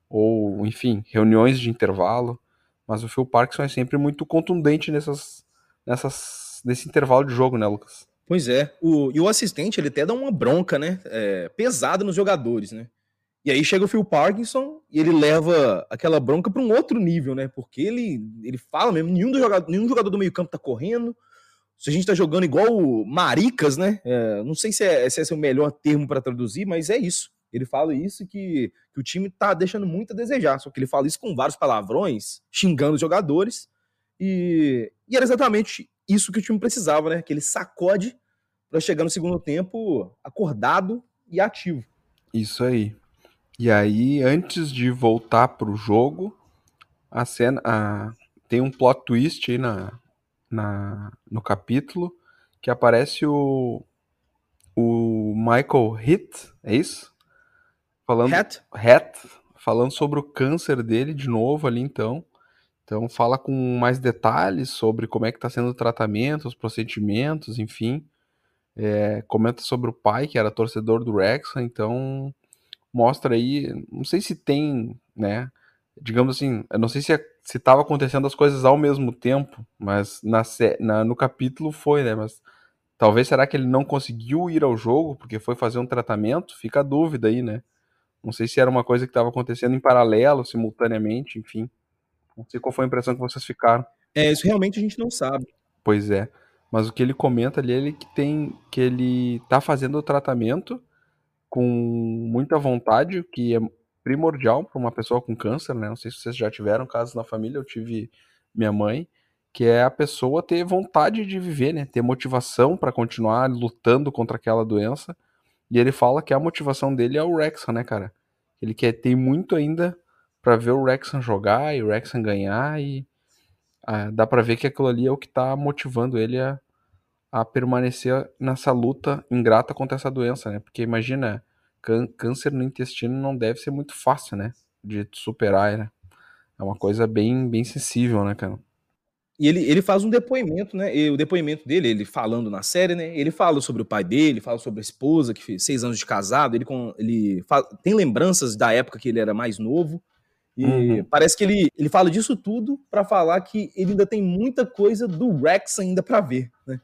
ou enfim, reuniões de intervalo. Mas o Phil Parkinson é sempre muito contundente nessas, nessas, nesse intervalo de jogo, né, Lucas? Pois é. O, e o assistente, ele até dá uma bronca, né? É, pesada nos jogadores, né? E aí chega o Phil Parkinson e ele leva aquela bronca para um outro nível, né? Porque ele, ele fala mesmo, nenhum, do jogador, nenhum jogador do meio campo tá correndo. Se a gente tá jogando igual maricas, né? É, não sei se, é, se esse é o melhor termo para traduzir, mas é isso. Ele fala isso que, que o time tá deixando muito a desejar. Só que ele fala isso com vários palavrões, xingando os jogadores. E, e era exatamente isso que o time precisava, né? Aquele sacode para chegar no segundo tempo acordado e ativo. Isso aí. E aí, antes de voltar pro jogo, a cena. A, tem um plot twist aí na, na, no capítulo que aparece o. O Michael Hitt, é isso? Falando. Hat? Hat, falando sobre o câncer dele de novo ali, então. Então fala com mais detalhes sobre como é que está sendo o tratamento, os procedimentos, enfim. É, comenta sobre o pai, que era torcedor do Wrexham, então mostra aí, não sei se tem, né, digamos assim, eu não sei se se estava acontecendo as coisas ao mesmo tempo, mas na, na, no capítulo foi, né, mas talvez será que ele não conseguiu ir ao jogo porque foi fazer um tratamento? Fica a dúvida aí, né? Não sei se era uma coisa que estava acontecendo em paralelo, simultaneamente, enfim. Não sei qual foi a impressão que vocês ficaram. É, isso realmente a gente não sabe. Pois é. mas o que ele comenta ali é que tem que ele tá fazendo o tratamento com muita vontade, que é primordial para uma pessoa com câncer, né? Não sei se vocês já tiveram casos na família, eu tive minha mãe, que é a pessoa ter vontade de viver, né? Ter motivação para continuar lutando contra aquela doença. E ele fala que a motivação dele é o Wrexham, né, cara? Ele quer ter muito ainda para ver o Wrexham jogar e o Wrexham ganhar e ah, dá para ver que aquilo ali é o que tá motivando ele a, a permanecer nessa luta ingrata contra essa doença, né? Porque imagina, câncer no intestino não deve ser muito fácil, né? De superar, né? É uma coisa bem, bem sensível, né, cara? E ele, ele faz um depoimento, né? E o depoimento dele, ele falando na série, né? Ele fala sobre o pai dele, fala sobre a esposa, que fez seis anos de casado. Ele, com, ele fala, tem lembranças da época que ele era mais novo. E uhum. parece que ele, ele fala disso tudo para falar que ele ainda tem muita coisa do Rex ainda para ver, né?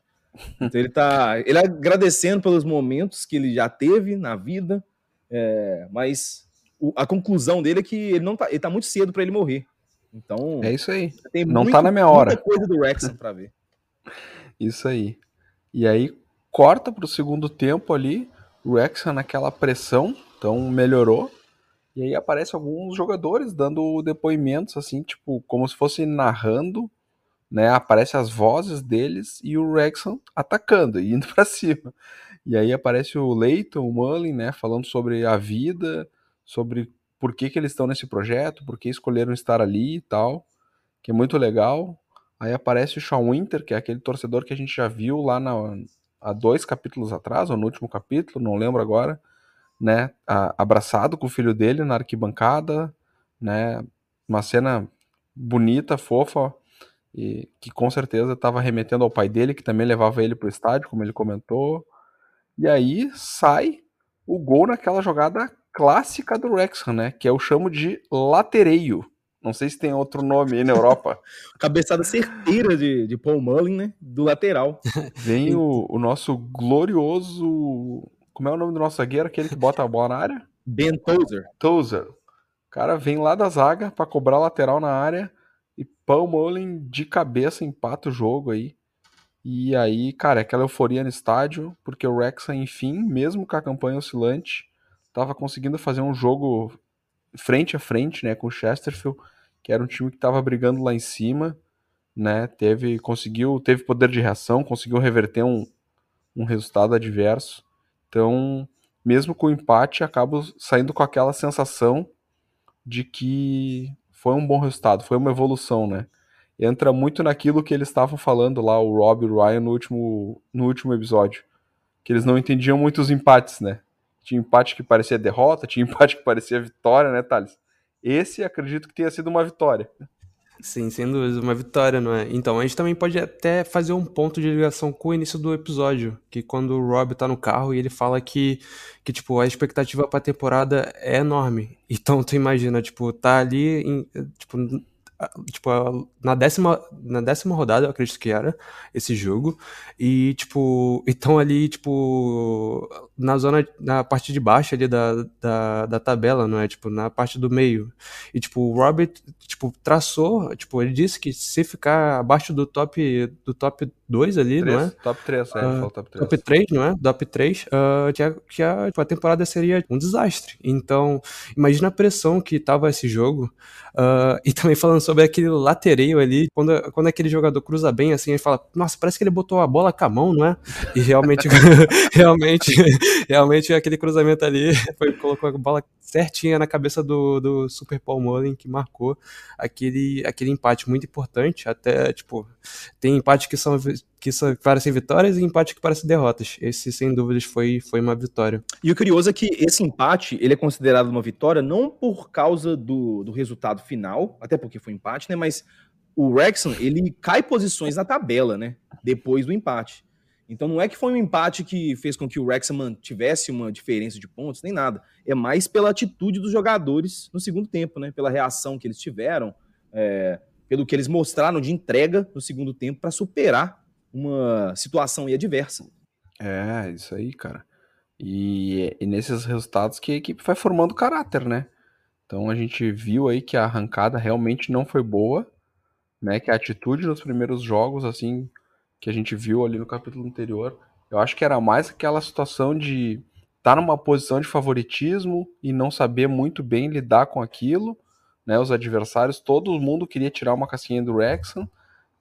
Então ele tá ele agradecendo pelos momentos que ele já teve na vida, é, mas o, a conclusão dele é que ele não tá, ele tá muito cedo para ele morrer. Então é isso aí. Não muito, tá na minha hora. Muita coisa do Wrexham para ver. Isso aí. E aí corta pro segundo tempo ali, o Wrexham naquela pressão, então melhorou. E aí aparece alguns jogadores dando depoimentos assim, tipo, como se fosse narrando né? Aparece as vozes deles e o Wrexham atacando e indo para cima. E aí aparece o Leighton, o Mullin, né? Falando sobre a vida, sobre por que, que eles estão nesse projeto, por que escolheram estar ali e tal, que é muito legal. Aí aparece o Sean Winter, que é aquele torcedor que a gente já viu lá na, há dois capítulos atrás, ou no último capítulo, não lembro agora, né? A, abraçado com o filho dele na arquibancada, né? Uma cena bonita, fofa, e que com certeza estava remetendo ao pai dele, que também levava ele para o estádio, como ele comentou. E aí sai o gol naquela jogada clássica do Wrexham, né? Que eu chamo de latereio. Não sei se tem outro nome aí na Europa. Cabeçada certeira de, de Paul Mullin, né? Do lateral. Vem o, o nosso glorioso. Como é o nome do nosso zagueiro? Aquele que bota a bola na área? Ben Tozer. Tozer. O cara vem lá da zaga para cobrar lateral na área Paul Mullen de cabeça empata o jogo aí. E aí, cara, aquela euforia no estádio, porque o Wrexham, enfim, mesmo com a campanha oscilante, estava conseguindo fazer um jogo frente a frente, né, com o Chesterfield, que era um time que estava brigando lá em cima, né, teve, conseguiu, teve poder de reação, conseguiu reverter um, um resultado adverso. Então, mesmo com o empate, acabo saindo com aquela sensação de que foi um bom resultado, foi uma evolução, né? Entra muito naquilo que eles estavam falando lá, o Rob e o Ryan, no último, no último episódio. Que eles não entendiam muito os empates, né? Tinha empate que parecia derrota, tinha empate que parecia vitória, né, Thales? Esse acredito que tenha sido uma vitória. Sim, sem dúvida, uma vitória, não é? Então, a gente também pode até fazer um ponto de ligação com o início do episódio, que quando o Rob tá no carro e ele fala que, que tipo, a expectativa pra temporada é enorme. Então, tu imagina, tipo, tá ali, em, tipo, tipo, na décima, na décima rodada, eu acredito que era, esse jogo, e, tipo, então ali, tipo, na zona, na parte de baixo ali da, da, da tabela, não é? Tipo, na parte do meio. E, tipo, o Robert, tipo, traçou, tipo, ele disse que se ficar abaixo do top, do top 2 ali, 3, não é? Top 3, é, uh, top 3. Top 3, não é? Top 3, uh, que, a, que a, tipo, a temporada seria um desastre. Então, imagina a pressão que tava esse jogo. Uh, e também falando sobre aquele latereio ali, quando, quando aquele jogador cruza bem, assim, ele fala, nossa, parece que ele botou a bola com a mão, não é? E realmente, realmente, realmente aquele cruzamento ali foi, colocou a bola certinha na cabeça do, do Super Paul Mullen, que marcou aquele, aquele empate muito importante. Até, tipo, tem empates que são que são, parecem vitórias e empate que parecem derrotas. Esse, sem dúvidas, foi, foi uma vitória. E o curioso é que esse empate, ele é considerado uma vitória não por causa do, do resultado final, até porque foi empate, né? Mas o Wrexham, ele cai posições na tabela, né? Depois do empate. Então não é que foi um empate que fez com que o Wrexham tivesse uma diferença de pontos, nem nada. É mais pela atitude dos jogadores no segundo tempo, né? Pela reação que eles tiveram, é, pelo que eles mostraram de entrega no segundo tempo para superar uma situação adversa. É, isso aí, cara. E, e nesses resultados que a equipe vai formando caráter, né? Então a gente viu aí que a arrancada realmente não foi boa, né? Que a atitude nos primeiros jogos, assim, que a gente viu ali no capítulo anterior. Eu acho que era mais aquela situação de estar tá numa posição de favoritismo e não saber muito bem lidar com aquilo, né? Os adversários, todo mundo queria tirar uma casquinha do Wrexham,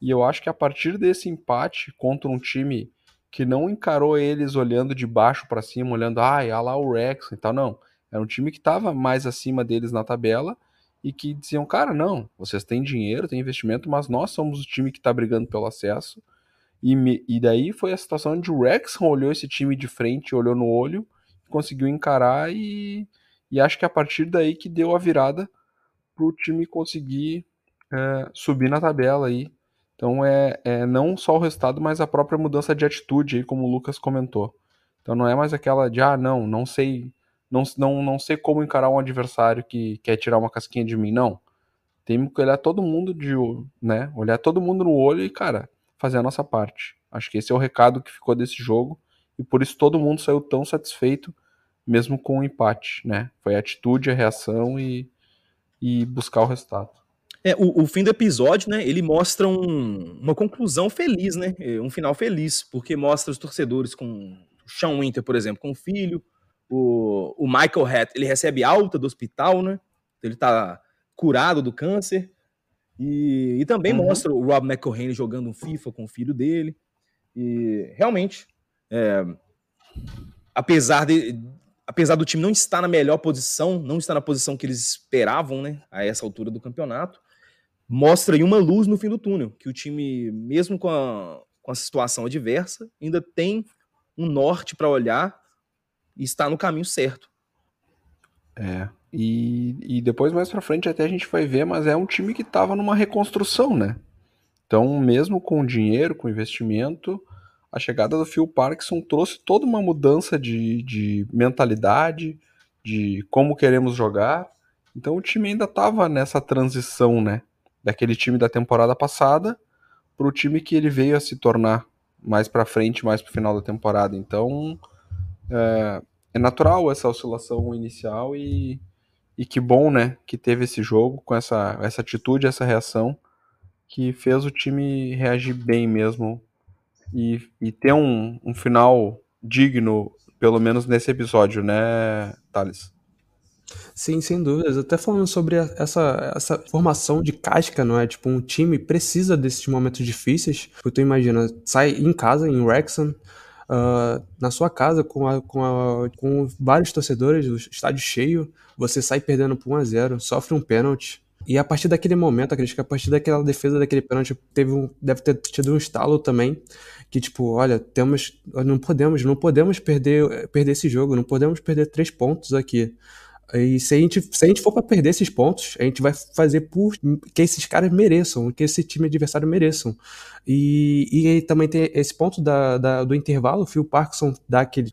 e eu acho que a partir desse empate contra um time que não encarou eles olhando de baixo para cima, olhando, ai, ah, lá o Wrexham e tal, não. Era um time que estava mais acima deles na tabela e que diziam, cara, não, vocês têm dinheiro, têm investimento, mas nós somos o time que está brigando pelo acesso. E, me, e daí foi a situação onde o Wrexham olhou esse time de frente, olhou no olho, conseguiu encarar e, e acho que a partir daí que deu a virada para o time conseguir é, subir na tabela aí. Então é, é não só o resultado, mas a própria mudança de atitude aí, como o Lucas comentou. Então não é mais aquela de ah, não, não sei não, não, não sei como encarar um adversário que quer tirar uma casquinha de mim, não. Temos que olhar todo mundo de, né, olhar todo mundo no olho e, cara, fazer a nossa parte. Acho que esse é o recado que ficou desse jogo e por isso todo mundo saiu tão satisfeito, mesmo com o empate, né? Foi a atitude, a reação e, e buscar o resultado. É, o, o, fim do episódio, né, ele mostra um, uma conclusão feliz, né, um final feliz, porque mostra os torcedores com o Sean Winter, por exemplo, com o filho, o, o Michael Hatt, ele recebe alta do hospital, né? Ele tá curado do câncer. E, e também uhum. mostra o Rob McElhenney jogando um FIFA com o filho dele. E realmente, é, apesar de apesar do time não estar na melhor posição, não estar na posição que eles esperavam, né, a essa altura do campeonato, mostra aí uma luz no fim do túnel, que o time, mesmo com a, com a situação adversa, ainda tem um norte para olhar e está no caminho certo. É. E, e depois mais para frente até a gente vai ver, mas é um time que estava numa reconstrução, né? Então, mesmo com dinheiro, com investimento, a chegada do Phil Parkinson trouxe toda uma mudança de, de mentalidade, de como queremos jogar. Então o time ainda estava nessa transição, né? Daquele time da temporada passada para o time que ele veio a se tornar mais para frente, mais para o final da temporada. Então é, é natural essa oscilação inicial e, e que bom, né, que teve esse jogo com essa, essa atitude, essa reação que fez o time reagir bem mesmo e, e ter um, um final digno, pelo menos nesse episódio, né, Thales? Sim, sem dúvidas. Até falando sobre essa, essa formação de casca, não é? Tipo, um time precisa desses momentos difíceis. Porque tu imagina, sai em casa, em Wrexham, uh, na sua casa com, a, com, a, com vários torcedores, o estádio cheio, você sai perdendo por 1 a 0 sofre um pênalti. E a partir daquele momento, acredito que a partir daquela defesa daquele pênalti, teve um, deve ter tido um estalo também, que tipo, olha, temos, não podemos, não podemos perder, perder esse jogo, não podemos perder três pontos aqui. E se a gente, se a gente for para perder esses pontos, a gente vai fazer por que esses caras mereçam, que esse time adversário mereçam. E, e também tem esse ponto da, da, do intervalo, o Phil Parkinson dá aquele.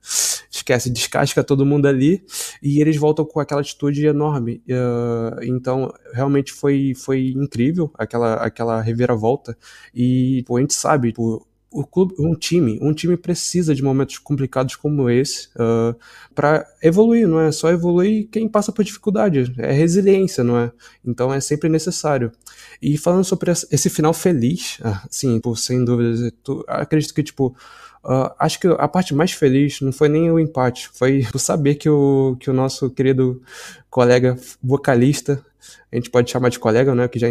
Esquece, descasca todo mundo ali e eles voltam com aquela atitude enorme. Uh, então, realmente foi, foi incrível aquela, aquela reviravolta. E pô, a gente sabe, pô, o clube, um time, um time precisa de momentos complicados como esse uh, para evoluir, não é? Só evoluir quem passa por dificuldade, é resiliência, não é? Então é sempre necessário. E falando sobre esse final feliz, sim, por, sem dúvida, acredito que tipo Uh, acho que a parte mais feliz não foi nem o empate, foi o saber que o, que o nosso querido colega vocalista a gente pode chamar de colega, né, que já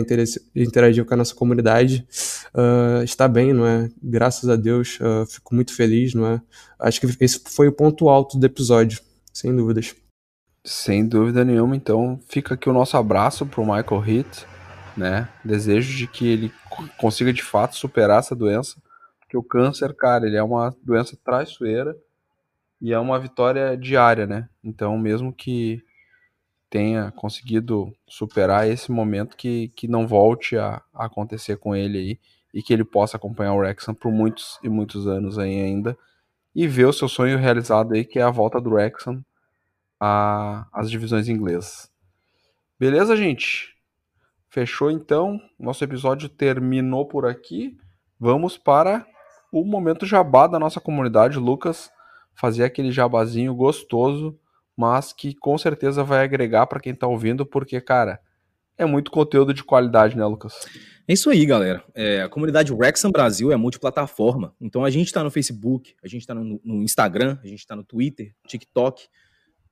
interagiu com a nossa comunidade, uh, está bem, não é? Graças a Deus, uh, fico muito feliz, não é? Acho que esse foi o ponto alto do episódio, sem dúvidas. Sem dúvida nenhuma, então fica aqui o nosso abraço para o Michael Heath, né? Desejo de que ele consiga de fato superar essa doença, porque o câncer, cara, ele é uma doença traiçoeira e é uma vitória diária, né? Então, mesmo que tenha conseguido superar esse momento que, que não volte a, a acontecer com ele aí e que ele possa acompanhar o Wrexham por muitos e muitos anos aí ainda e ver o seu sonho realizado aí que é a volta do Wrexham às divisões inglesas. Beleza, gente? Fechou então. Nosso episódio terminou por aqui. Vamos para o momento jabá da nossa comunidade. Lucas fazer aquele jabazinho gostoso mas que com certeza vai agregar para quem está ouvindo, porque, cara, é muito conteúdo de qualidade, né, Lucas? É isso aí, galera. É, a comunidade Wrexham Brasil é multiplataforma. Então a gente está no Facebook, a gente está no, no, Instagram, a gente está no Twitter, TikTok.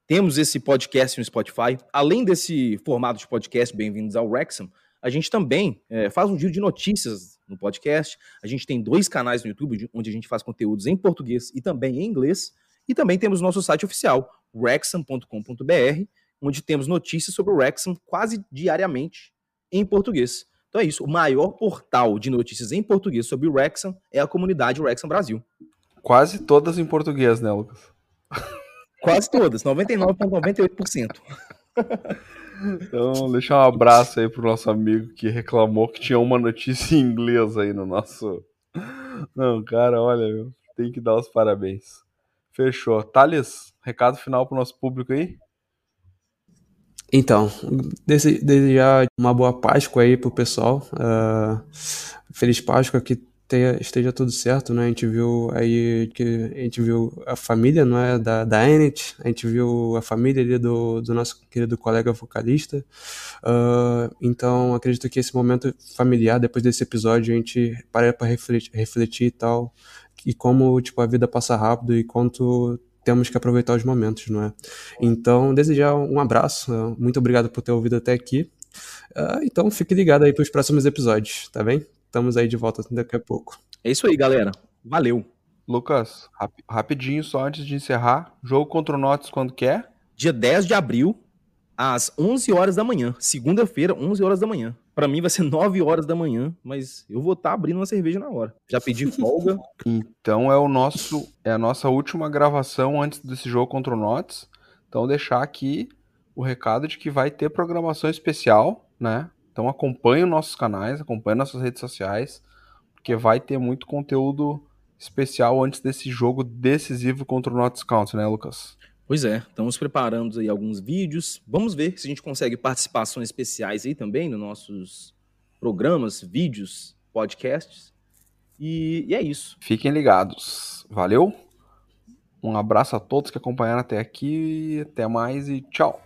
Temos esse podcast no Spotify. Além desse formato de podcast, bem-vindos ao Wrexham, a gente também é, faz um giro de notícias no podcast. A gente tem dois canais no YouTube onde a gente faz conteúdos em português e também em inglês. E também temos nosso site oficial, wrexham.com.br, onde temos notícias sobre o Wrexham quase diariamente em português. Então é isso, o maior portal de notícias em português sobre o Wrexham é a comunidade Wrexham Brasil. Quase todas em português, né, Lucas? Quase todas, 99,98%. Então, deixar um abraço aí pro nosso amigo que reclamou que tinha uma notícia em inglês aí no nosso. Não, cara, olha, tem que dar os parabéns. Fechou. Thales, recado final pro nosso público aí? Então, desejar uma boa Páscoa aí pro pessoal. Uh, feliz Páscoa, que tenha, esteja tudo certo, né? A gente viu aí que a gente viu a família, não é, da, da Ennet, a gente viu a família ali do, do nosso querido colega vocalista. Uh, então, acredito que esse momento familiar, depois desse episódio, a gente para para refletir, refletir e tal, e como, tipo, a vida passa rápido e quanto temos que aproveitar os momentos, não é? Então, desejar um abraço, muito obrigado por ter ouvido até aqui. Uh, então, fique ligado aí para os próximos episódios, tá bem? Estamos aí de volta daqui a pouco. É isso aí, galera. Valeu. Lucas, rap rapidinho só antes de encerrar. Jogo contra o Notes quando quer? Dia 10 de abril, às 11 horas da manhã. Segunda-feira, 11 horas da manhã. Para mim vai ser 9 horas da manhã, mas eu vou estar tá abrindo uma cerveja na hora. Já pedi folga. então é o nosso é a nossa última gravação antes desse jogo contra o Notes. Então deixar aqui o recado de que vai ter programação especial, né? Então acompanhe os nossos canais, acompanhe nossas redes sociais, porque vai ter muito conteúdo especial antes desse jogo decisivo contra o Notts County, né, Lucas? Pois é, estamos preparando aí alguns vídeos. Vamos ver se a gente consegue participações especiais aí também nos nossos programas, vídeos, podcasts. E, e é isso. Fiquem ligados. Valeu. Um abraço a todos que acompanharam até aqui. Até mais e tchau.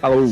Falou.